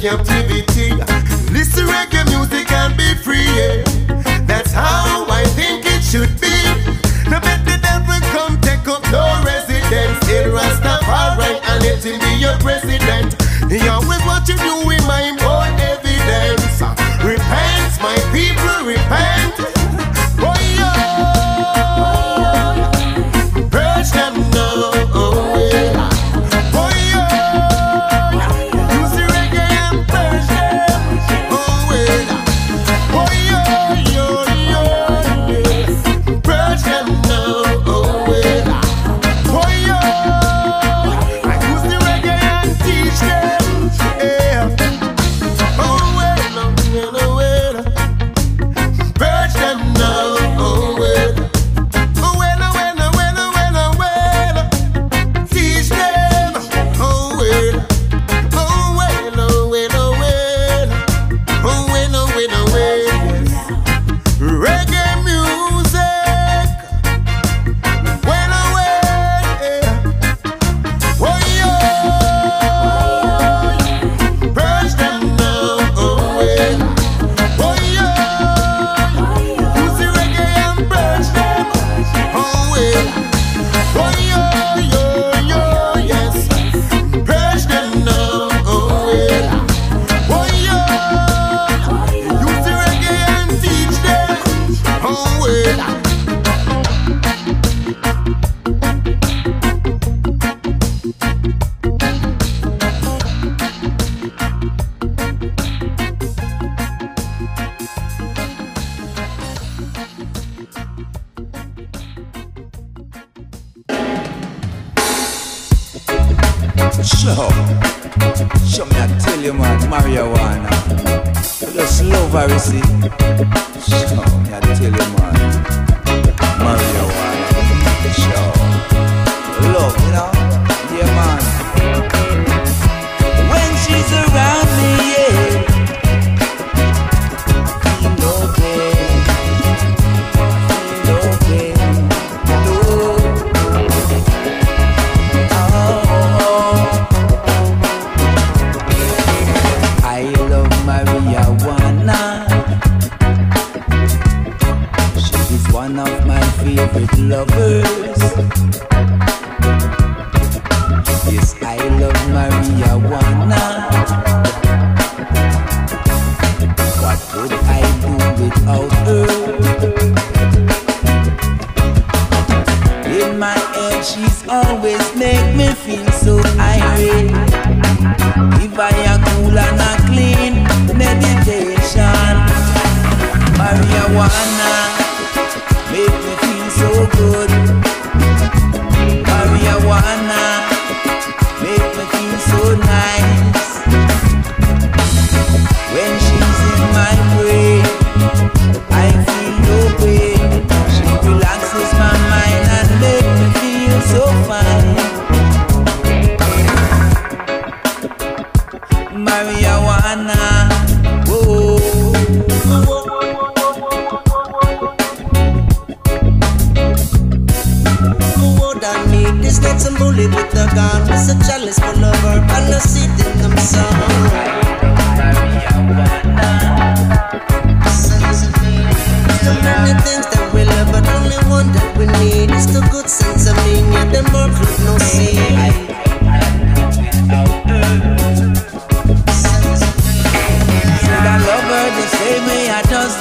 captivity. Listen reggae music and be free. Yeah. That's how I think it should be. Now let the devil come take up your residence in Rastafari and let him be your president. Thank not some bully with a gun. It's a full of herb and a seed in them sun. So many things that we love, but only one that we need is the good sense of me. Yeah, the more fruit, no seed. Said I love her the same way I just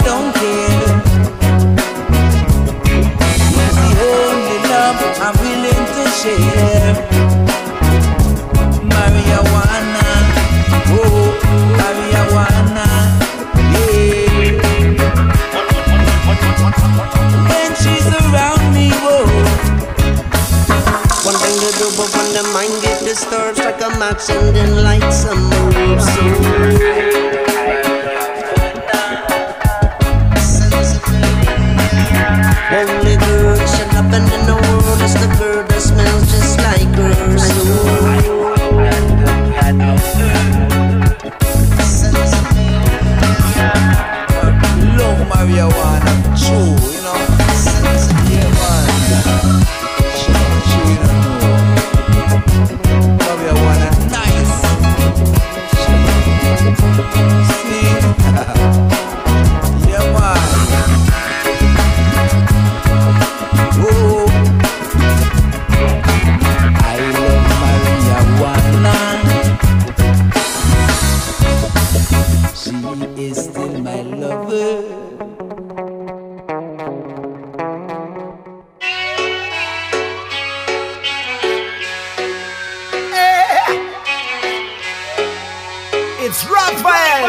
disturbed, like a match and then light some It's Raphael.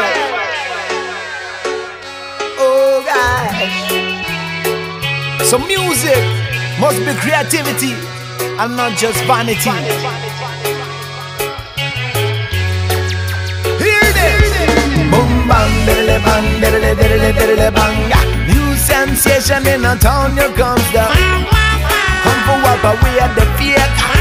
Oh gosh. So music must be creativity and not just vanity. Hear this. Boom bang, bang, bang. Ah. New sensation in a town, here comes the. Come for what, but we are the fake.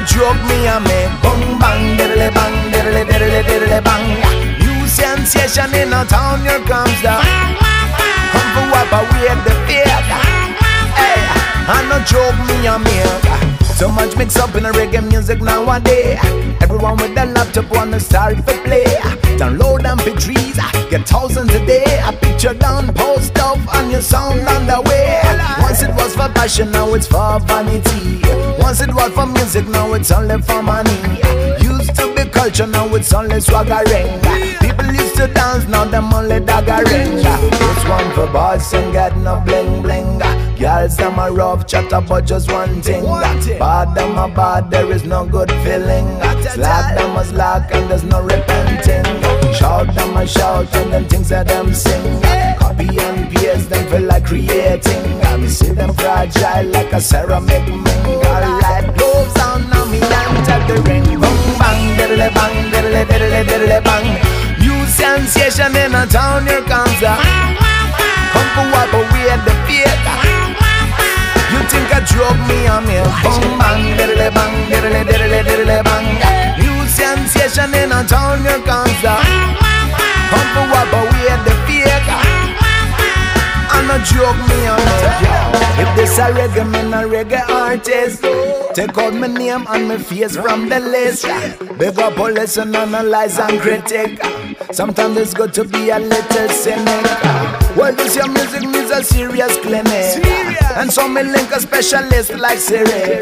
I drug me and me Bang bang diddly bang diddly diddly diddly bang. New sensation in a town here comes the Come for wipe away the fear. Hey, I no joke me and me so much mix up in the reggae music nowadays. Everyone with their laptop wanna start to play. Download MP3s, get thousands a day. A picture down, post up, and your sound on the way. Once it was for passion, now it's for vanity. Once it was for music, now it's only for money. Used to be culture, now it's only swaggering. People used to dance, now them only daggering. This one for boss and get no bling bling. Girls, them a rough chat about just one thing. Bad, them a bad, there is no good feeling. Slack, them a slack, and there's no repenting. Shout, them a shout, and them things that them sing. Copy and paste, them feel like creating. I see them fragile like a ceramic ring. Alright, gloves on, now me enter the ring. Bang, bang, diddly bang, diddly diddly diddly bang. New sensation in a town, here comes the. Come for wipe away the fear. You drug me on me? Bang bang, diddly bang, diddly diddly diddly bang. New sensation in a town, here comes the. Come for wipe away the fear. And a joke me on me. If this a reggae, man a reggae artist. Take out my name and my face from the list. Big up all listen, analyze and critic. Sometimes it's good to be a little cynic. Well, this your music needs a serious clinic. And so me link a specialist like Siri.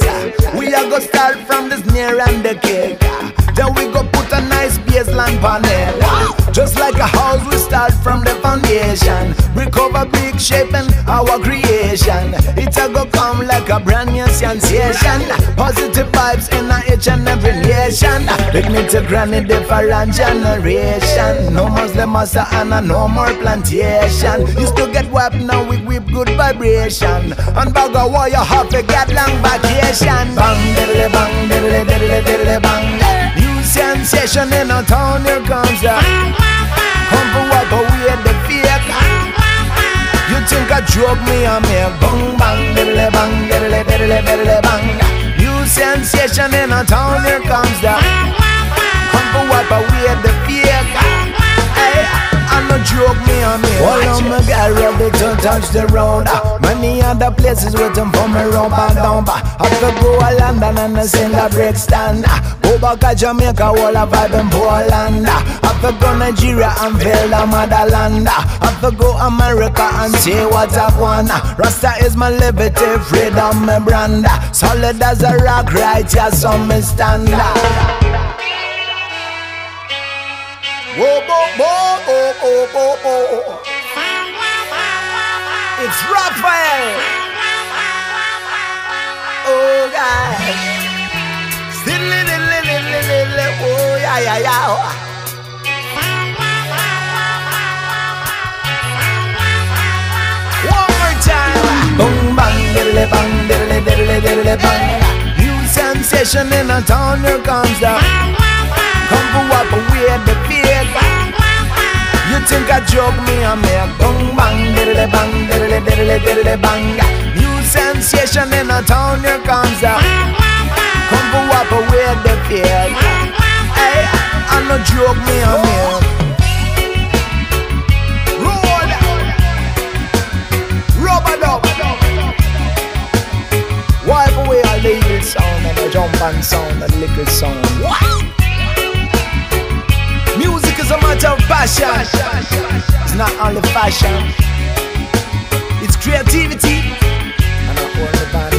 We are gonna start from this near and the kick. Then we go put a nice baseline it. Just like a house, we start from the foundation. Brick over brick, shaping our creation. It's a go come like a brand new sensation. Positive vibes in a each and every nation. Dignity granny different generation. No Muslim massa and a no more plantation. Used to get whapped now we whip good vibration. And bag war you have to get long vacation. Bang diddly bang diddly diddly diddly bang. Sensation in a town here comes the. Come for but we the fake. You think I joke me and me bang bang diddly bang diddly diddly diddly bang. New sensation in a town here comes the. Joke me and me. Well, I'm a guy ready to touch the road. Ah, Many other places waiting for me round and down. But I could go to London and I sing a break stand. Ah, Go back to Jamaica, all a vibe in Poland. Ah, I could go Nigeria and feel the motherland. Ah, I could go America and see what I want. Ah, Rasta is my liberty, freedom, my brand. Ah, Solid as a rock, right here, so me stand. Ah. It's Raphael. Oh, God. Oh, yeah, yeah, yeah. Diddly, bang, diddly, diddly, diddly, bang. New sensation in a town, here comes the. Come for what, but we had the. You think I joke me and me a bang bang diddly bang diddly diddly diddly bang. New sensation in a town here comes the Come for what away the fear. Hey, I no joke me and me. Roll. Rubber dub. Wipe away all the evil sound and the jump and sound and liquor sound Is a matter of passion. It's not only fashion, it's creativity and not only vanity.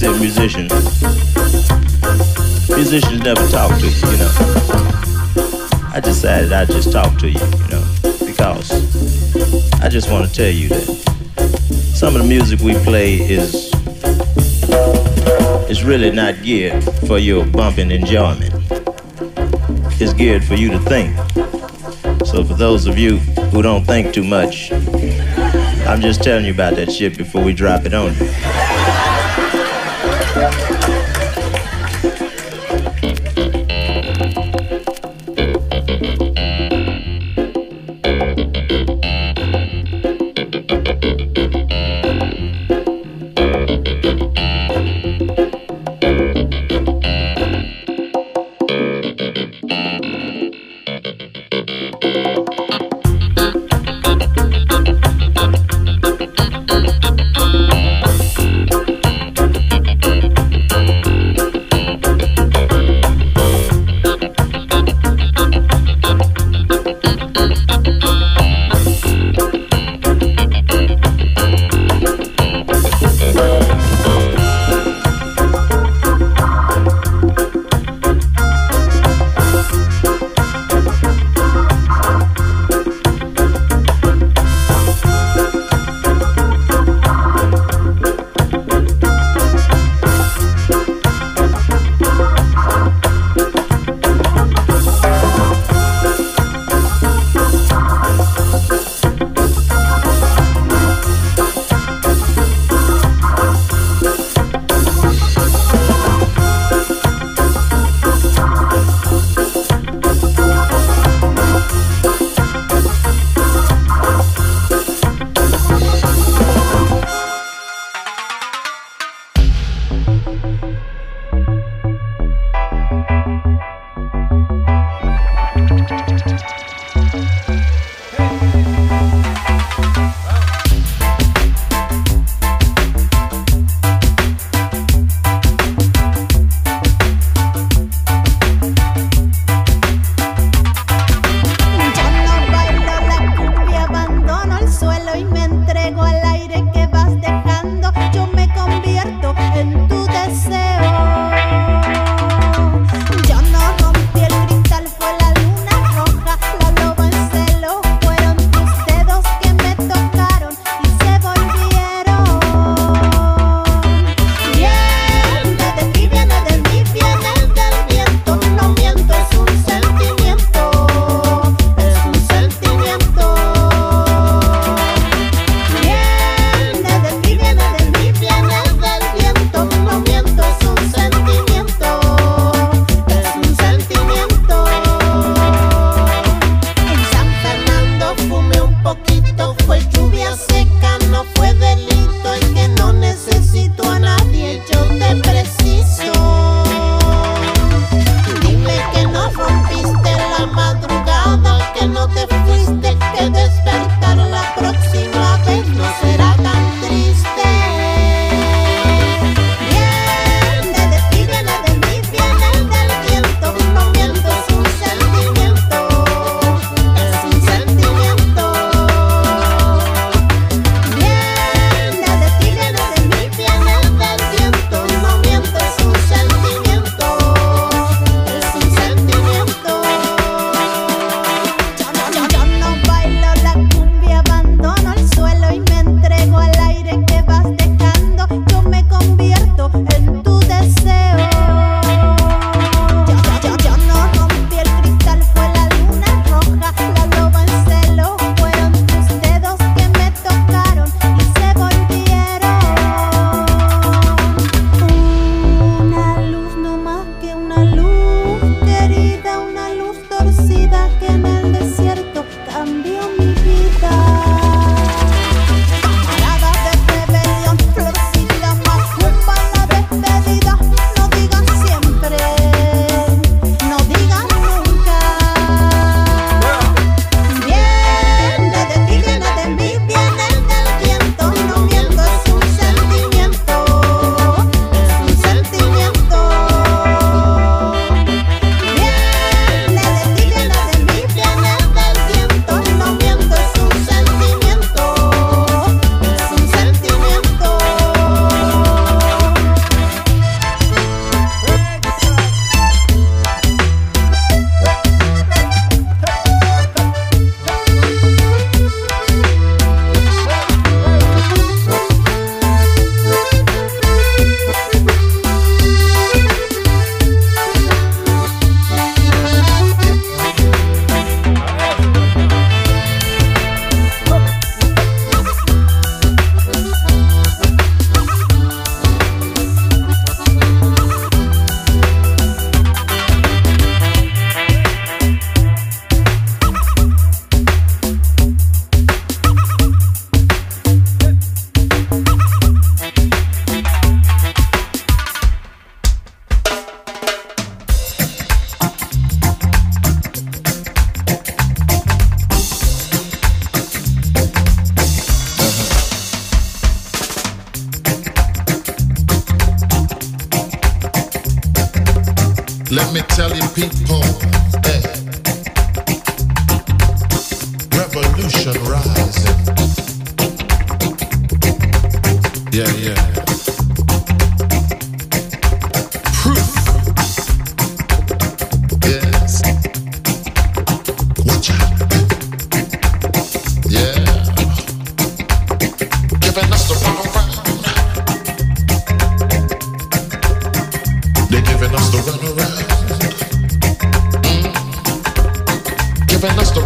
Come in and see a musician, musicians never talk to you, you know. I decided I'd just talk to you, you know, because I just want to tell you that some of the music we play is is really not geared for your bumping enjoyment. It's geared for you to think. So for those of you who don't think too much, I'm just telling you about that shit before we drop it on you.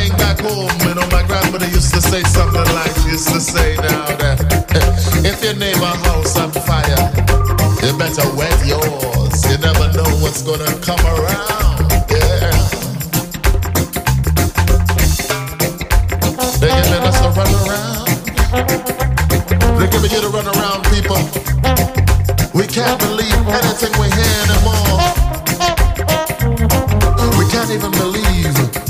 thing back home. You know, my grandmother used to say something like she used to say now that if your neighbor house on fire, you better wet yours. You never know what's gonna come around. Yeah. They giving us a run. They're giving you the run people. We can't believe anything we hear anymore. We can't even believe.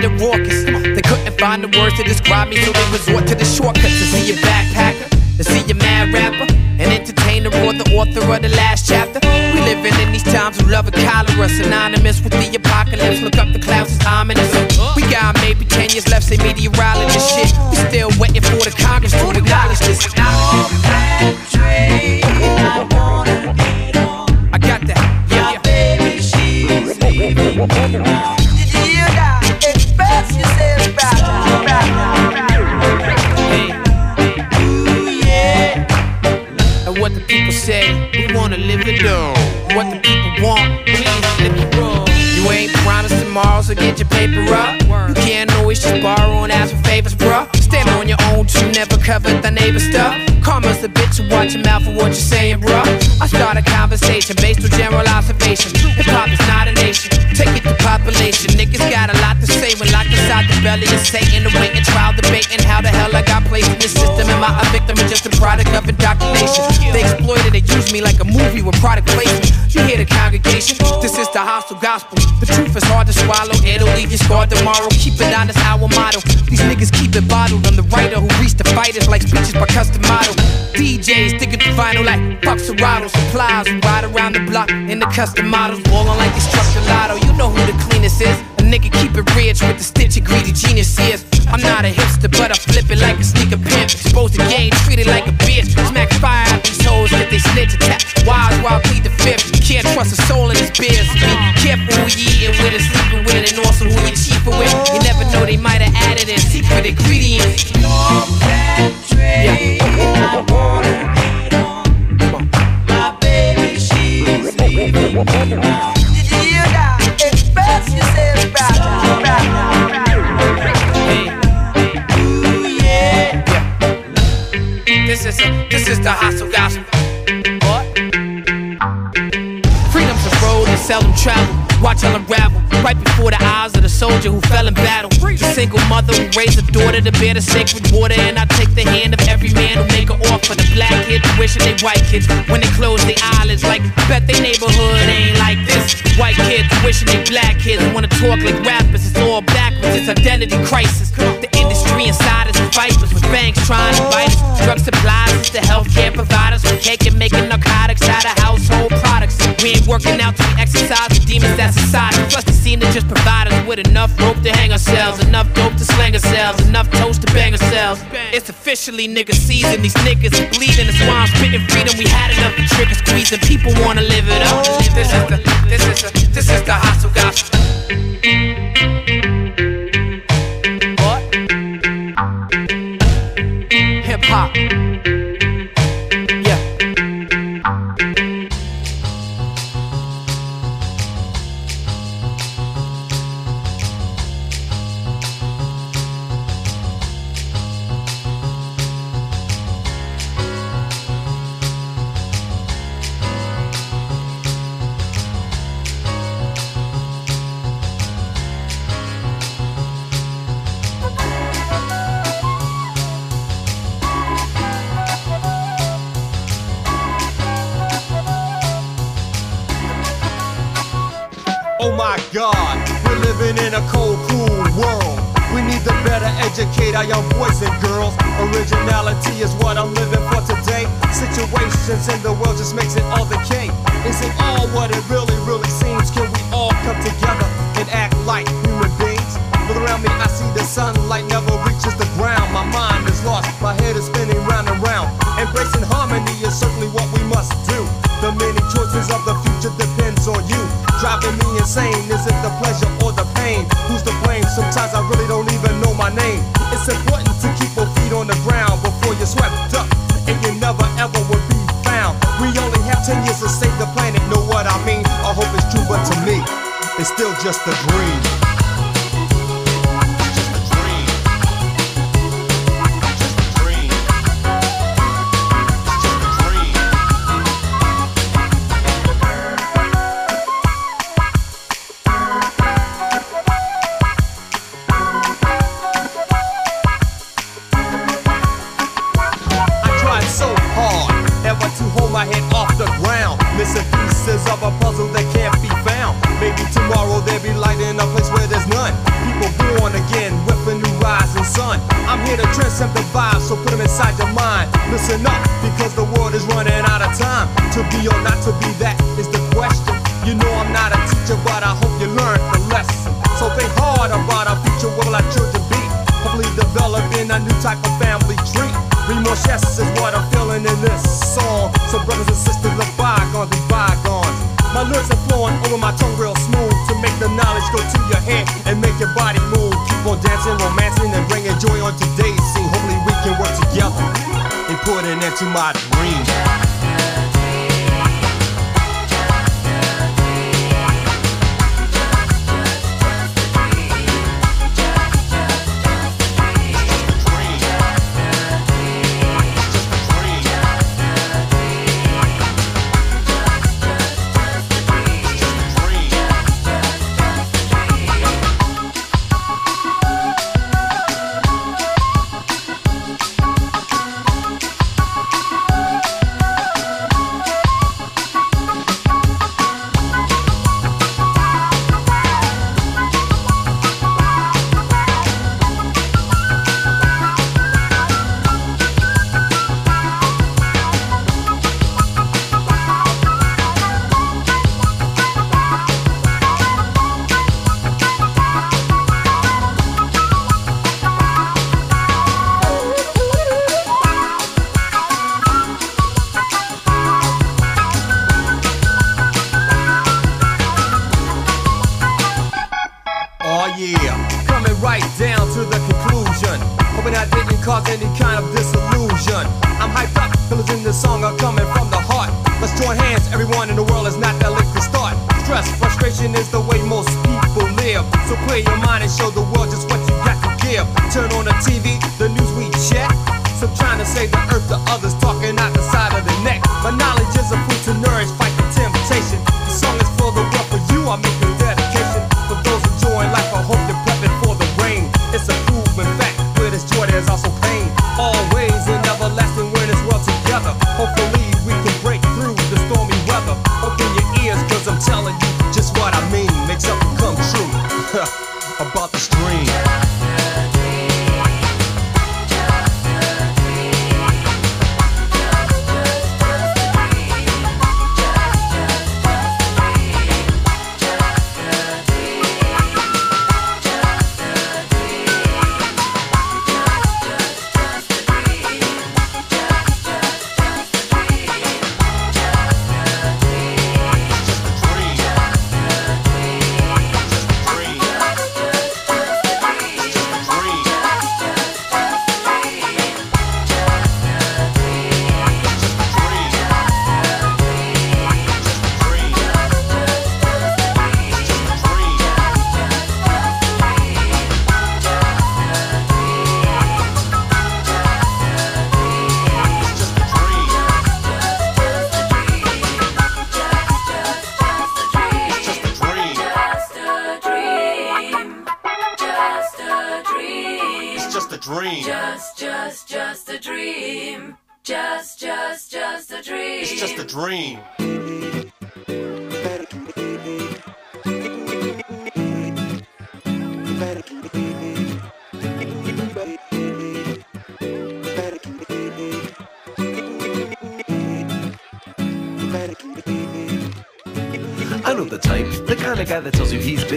Raucous. They couldn't find the words to describe me, so they resort to the shortcuts to see a backpacker. To see a mad rapper, an entertainer or the author of the last chapter. We living in these times of love and cholera, synonymous with the apocalypse. Look up the clouds, it's ominous. We got maybe 10 years left, say meteorologist covered the neighbor stuff. Karma's a bitch, watch your mouth for what you're saying, bruh. I start a conversation based on general observation. Hip hop is not a nation, population. Niggas got a lot to say when locked inside the belly of Satan. Awaiting trial, debating how the hell I got placed in the system. Am I a victim or just a product of indoctrination? They exploited and used me like a movie with product placement. You hear the congregation? This is the hostile gospel. The truth is hard to swallow, it'll leave you scarred tomorrow. Keep it honest, our motto. These niggas keep it bottled. I'm the writer who reached the fighters like speeches by custom model. DJs it to vinyl like Fox Serato. Supplies ride around the block in the custom models. Ballin' like it's truck. You know who the is. A nigga keep it rich with the stitch of greedy genius is. I'm not a hipster, but I flip it like a sneaker pimp. Exposed to game, treat it like a bitch. Smack fire out these hoes, get they snitch attack. Wise while I plead the fifth. Can't trust a soul in this biz. Be careful who you eating with and sleeping with, and also who you cheaper with. You never know, they might have added in secret ingredients. This is a, this is the hostile gospel. What? Freedom's a road and seldom travel. Watch all unravel right before the eyes of the soldier who fell in battle. The single mother who raised a daughter to bear the sacred water. And I take the hand of every man who make an offer. The black kids wishing they white kids when they close their eyelids. Like, bet their neighborhood ain't like this. White kids wishing they black kids wanna talk like rappers. It's all backwards, it's identity crisis. The industry inside us vipers with banks trying to bite us. Drug supplies the healthcare providers. We're caking, making narcotics out of household products. We ain't working out to exercise the demons that society. Plus, they seem to just provide us with enough rope to hang ourselves, enough dope to slang ourselves, enough toast to bang ourselves. It's officially nigga season. These niggas are bleeding. That's why spitting freedom. We had enough trick and squeezing. People wanna live it up. This is the, this is the, this is the hostile gospel. Hop. Educate our young boys and girls. Originality is what I'm living for today. Situations in the world just makes it all decay. Is it all what it really, really seems? Can we all come together and act just a dream.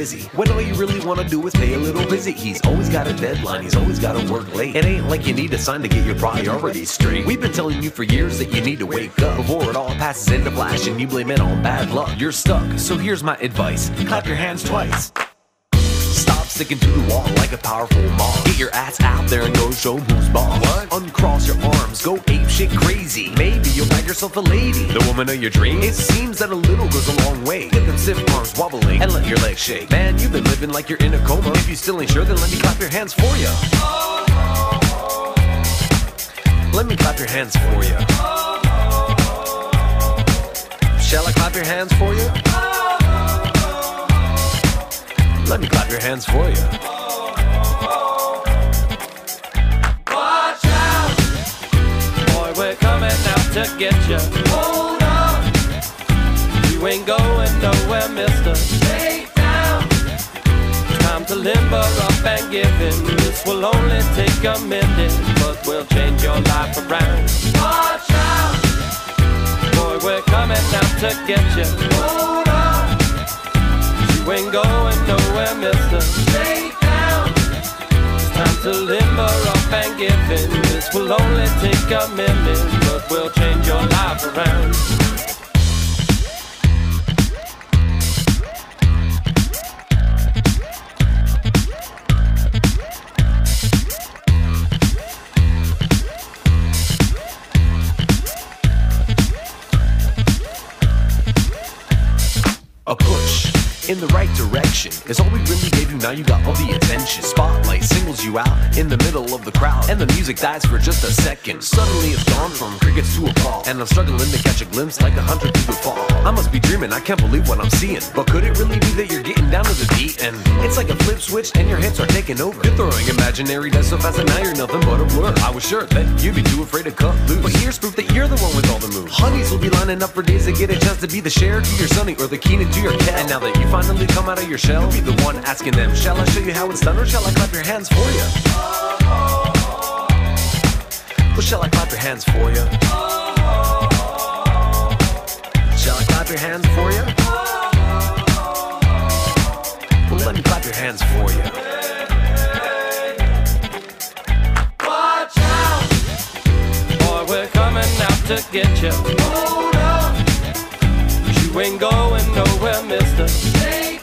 busy. When all you really want to do is pay a little visit. He's always got a deadline, he's always got to work late. It ain't like you need a sign to get your priorities straight. We've been telling you for years that you need to wake up before it all passes into flash and you blame it on bad luck. You're stuck, so here's my advice clap your hands twice sticking to the wall like a powerful mob. Get your ass out there and go show who's boss. What? Uncross your arms, go ape shit crazy. Maybe you'll find yourself a lady, the woman of your dreams. It seems that a little goes a long way. Get them stiff arms wobbling and let your legs shake. Man, you've been living like you're in a coma. If you still ain't sure, then let me clap your hands for you. Let me clap your hands for you. Shall I clap your hands for you? Let me clap your hands for you. Watch out! Boy, we're coming out to get you. Hold on! You ain't going nowhere, mister. Stay down! Time to limber up and give in. This will only take a minute, but we'll change your life around. Watch out! Boy, we're coming out to get you. Hold You ain't going nowhere, mister. Stay down! It's time to limber up and give in. This will only take a minute, but we'll change your life around. The right direction is all we really you. Now you got all the attention. Spotlight singles you out in the middle of the crowd, and the music dies for just a second. Suddenly it's gone from crickets to a call, and I'm struggling to catch a glimpse like a hundred through the fall. I must be dreaming, I can't believe what I'm seeing. But could it really be that you're getting down to the beat? And it's like a flip switch, and your hits are taking over. You're throwing imaginary dice so fast, and now you're nothing but a blur. I was sure that you'd be too afraid to cut loose. But here's proof that you're the one with all the moves. Honeys will be lining up for days to get a chance to be the Cher to your sonny or the Kenan to your cat. And now that you finally come out of your shell, you'll be the one asking them, Shall I show you how it's done, or shall I clap your hands for you? Well, shall I clap your hands for you? Shall I clap your hands for you? Well, let me clap your hands for you. Watch out! Boy, we're coming out to get you. Hold on! You ain't going nowhere, mister. Down!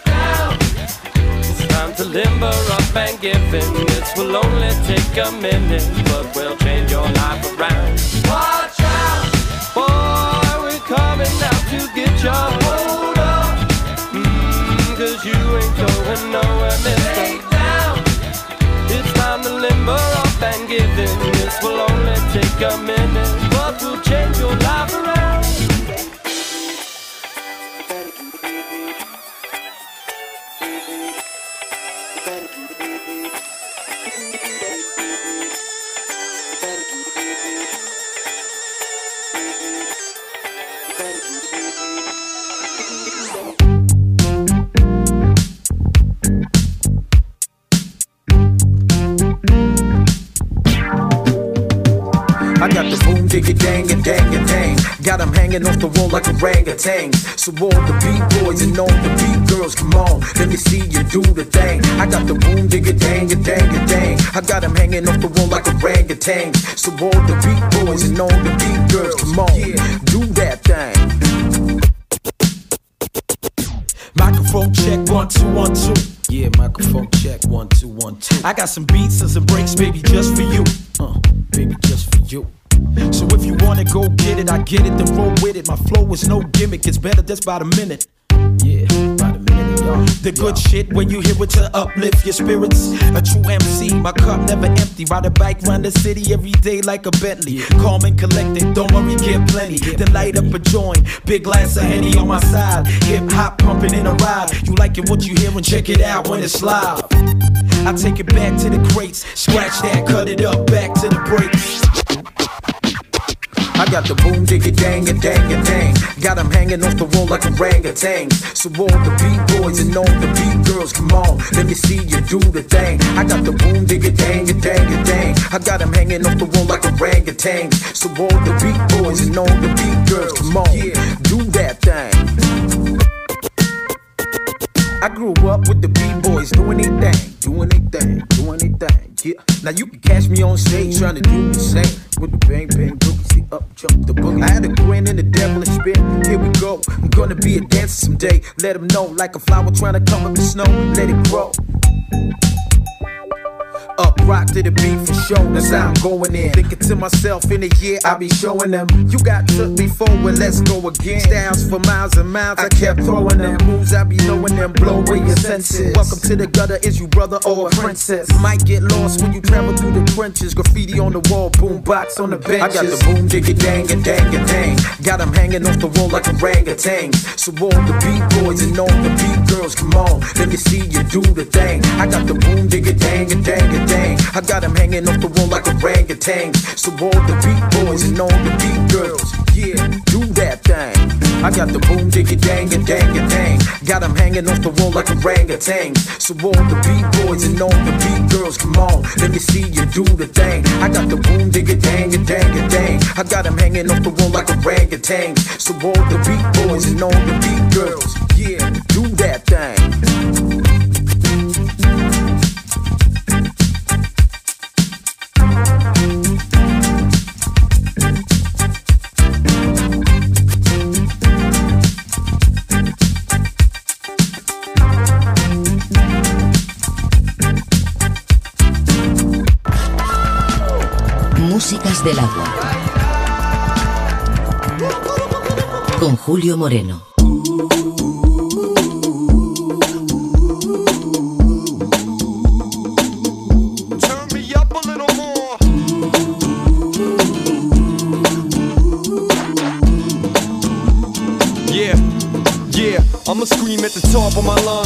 It's time to limber up and give in. This will only take a minute, but we'll change your life around. Watch out! Boy, we're coming out to get you. Hold on! Mm, Cause you ain't going nowhere, mister. Stay down! It's time to limber up and give in. This will only take a minute, but we'll change like orangutans. So all the beat boys and all the beat girls, come on, let me see you do the thing. I got the boom diggy dang and dang and dang. I got 'em hanging off the wall like orangutans. So all the beat boys and all the beat girls, come on, do that thing. Microphone check one two one two. Yeah, microphone check one two one two. I got some beats and some breaks, baby, just for you. Uh, baby, just for you. So if you wanna go get it, I get it, then roll with it. My flow is no gimmick, it's better just by the minute. Yeah, by the minute, y'all. The good shit when you hear it to uplift your spirits. A true MC, my cup never empty. Ride a bike round the city every day like a Bentley. Calm and collected, don't worry, get plenty. Then light up a joint, big glass of Henny on my side. Hip hop pumping in a ride. You liking what you hear and check it out when it's live. I take it back to the crates, scratch that, cut it up, back to the breaks. I got the boom diggy dang and dang and dang. Got 'em hanging off the wall like orangutans. So all the beat boys and all the beat girls, come on, let me see you do the thing. I got the boom diggy dang and dang and dang. I got 'em hanging off the wall like orangutans. So all the beat boys and all the beat girls, come on, do that thing. I grew up with the B-boys doing their thing, doing their thing, doing their thing. Yeah. Now you can catch me on stage trying to do the same with the bang bang boogie. See up jump the boogie. I had a grin and the devilish spit. Here we go. I'm gonna be a dancer someday. Let 'em know like a flower trying to come up the snow. Let it grow. Up rock to the beat for show, that's how I'm going in. Thinking to myself, in a year I'll be showing them. You got took before, well let's go again. Styles for miles and miles, I kept throwing them. Moves I be knowing them, blow away your senses. Welcome to the gutter, is you brother or a princess? Might get lost when you travel through the trenches. Graffiti on the wall, boom box on the benches. I got the boom diggy dang a dang a dang. Got them hanging off the wall like orangutans. So all the beat boys and all the beat girls, come on, let me see you do the thing. I got the boom diggy dang a dang a dang. I got them hanging off the wall like orangutans. So all the beat boys and all the beat girls, yeah, do that thing. I got the boom diggy dang a dang a dang. Got hanging off the wall like orangutans. So all the beat boys and all the beat girls, come on, let me see you do the thing. I got the boom diggy dang a dang a dang. I got hanging off the wall like orangutans. So all the beat boys and all the beat girls, yeah, do that thing. Músicas del agua. Con Julio Moreno. Turn me up a little more. Yeah, yeah, I'ma scream at the top of my lungs.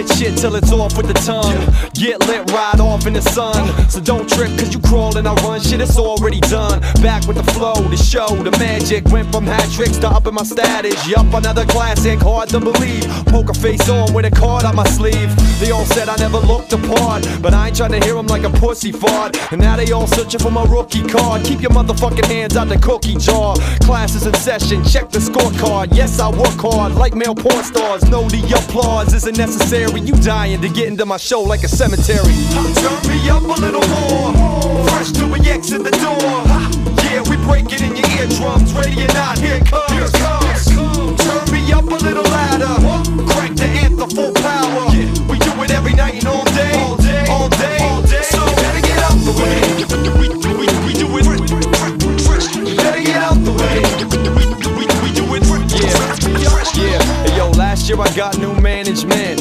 Spit shit till it's off with the tongue. Get lit right off in the sun. So don't trip, cause you crawl and I run. Shit, it's already done. Back with the flow, the show, the magic. Went from hat tricks to up in my status. Yup, another classic, hard to believe. Poker face on with a card on my sleeve. They all said I never looked apart. But I ain't trying to hear them like a pussy fart. And now they all searching for my rookie card. Keep your motherfucking hands out the cookie jar. Classes in session, check the scorecard. Yes, I work hard like male porn stars. No, the applause isn't necessary. You dying to get into my show like a cemetery. Turn me up a little more. Fresh till we exit the door. Yeah, we break it in your eardrums. Ready or not, here comes. Here comes. Turn me up a little louder. Crank the anthem full power. We do it every night and all day. All day. All day. All day. So better get out the way. We, do it. fresh. Better get out the way. We, do it. Yeah. Yeah. Hey, yo, last year I got new management.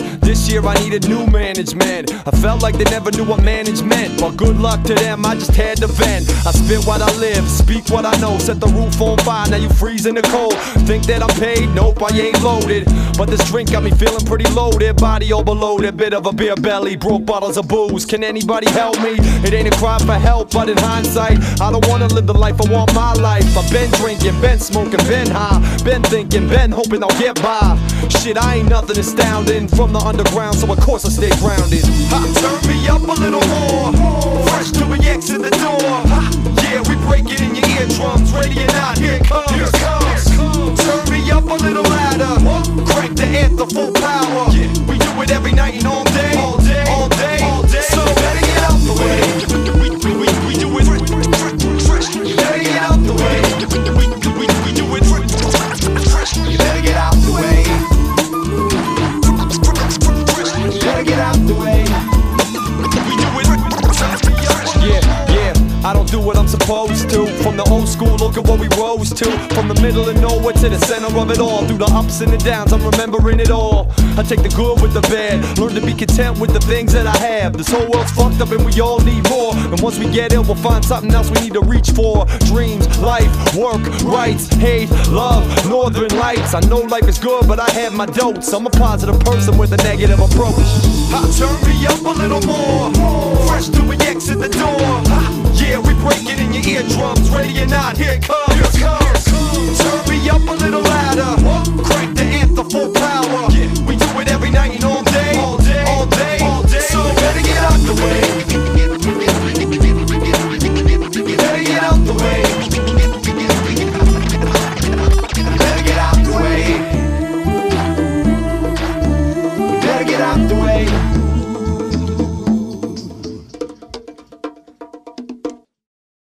Year I needed new management. I felt like they never knew what management. But good luck to them, I just had to vent. I spit what I live, speak what I know. Set the roof on fire, now you freezing the cold. Think that I'm paid? Nope, I ain't loaded. But this drink got me feeling pretty loaded. Body overloaded, bit of a beer belly. Broke bottles of booze. Can anybody help me? It ain't a cry for help, but in hindsight, I don't wanna live the life I want my life. I've been drinking, been smoking, been high. Been thinking, been hoping I'll get by. Shit, I ain't nothing astounding. From the underground, so of course I stay grounded. Ha, turn me up a little more. Fresh till we exit the door. Ha, yeah, we break it in your eardrums. Ready or not, here comes. Here comes. Turn me up a little louder. Crank the anthem full power. We do it every night and all day. All day. All day. All day. So better get out the way. School, look at what we rose to. From the middle of nowhere to the center of it all. Through the ups and the downs, I'm remembering it all. I take the good with the bad. Learn to be content with the things that I have. This whole world's fucked up and we all need more. And once we get it, we'll find something else we need to reach for. Dreams, life, work, rights, hate, love, northern lights. I know life is good, but I have my doubts. I'm a positive person with a negative approach. Ha, turn me up a little more. Fresh till we exit the door. Yeah, we it in your eardrums. Ready or not, here it comes. Here comes. Turn me up a little louder. Crank the anthem full power. We do it every night and all day. All day. All day. So better get out the way.